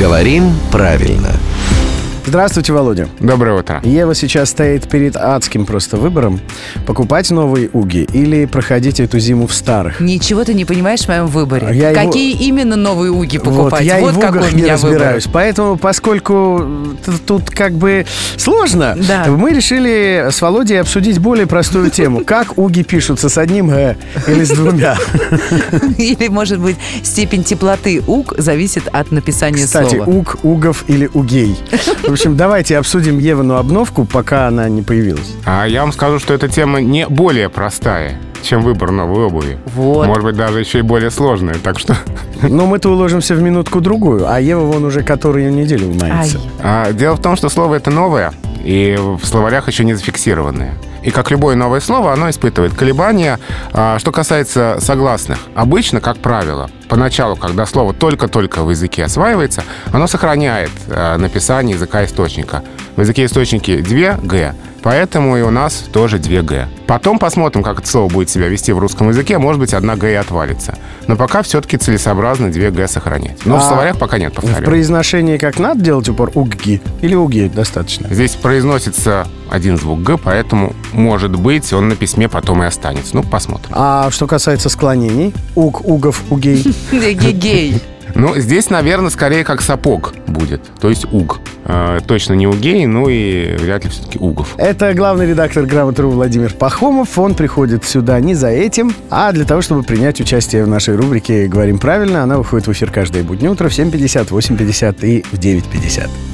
Говорим правильно. Здравствуйте, Володя. Доброе утро. Ева сейчас стоит перед адским просто выбором. Покупать новые уги или проходить эту зиму в старых. Ничего ты не понимаешь в моем выборе. Я его- Какие именно новые уги покупать? Вот, я и в какой угах у не меня разбираюсь. Поэтому, поскольку тут как бы сложно, Да. мы решили с Володей обсудить более простую тему. Как уги пишутся с одним «г» или с двумя? выбор. Или, может быть, степень теплоты уг зависит от написания Кстати, слова. уг, угов или угей. В общем, давайте обсудим Евину обновку, пока она не появилась. А я вам скажу, что эта тема не более простая, чем выбор новой обуви. Вот. Может быть, даже еще и более сложная. Так что Но мы-то уложимся в минутку-другую, а Ева вон уже которую неделю мается. а, дело в том, что слово это новое и в словарях еще не зафиксированное. И как любое новое слово, оно испытывает колебания. А, что касается согласных, обычно, как правило, поначалу, когда слово только-только в языке осваивается, оно сохраняет а, написание языка источника. В языке источники две «г», поэтому и у нас тоже две «г». Потом посмотрим, как это слово будет себя вести в русском языке. Может быть, одна «г» и отвалится. Но пока все-таки целесообразно две «г» сохранять. Но в А словарях пока нет, В повторю. произношении как надо делать упор угги или уги достаточно? Здесь произносится один звук «г», поэтому, может быть, он на письме потом и останется. Ну, посмотрим. А что касается склонений, уг, угов, угей, Гей. Ну, здесь, наверное, скорее как сапог будет, то есть уг. Э, точно не угей, ну и вряд ли все-таки угов. Это главный редактор «Грамотру» Владимир Пахомов. Он приходит сюда не за этим, а для того, чтобы принять участие в нашей рубрике «Говорим правильно». Она выходит в эфир каждое буднее утро в 7.50, 8.50 и в 9.50.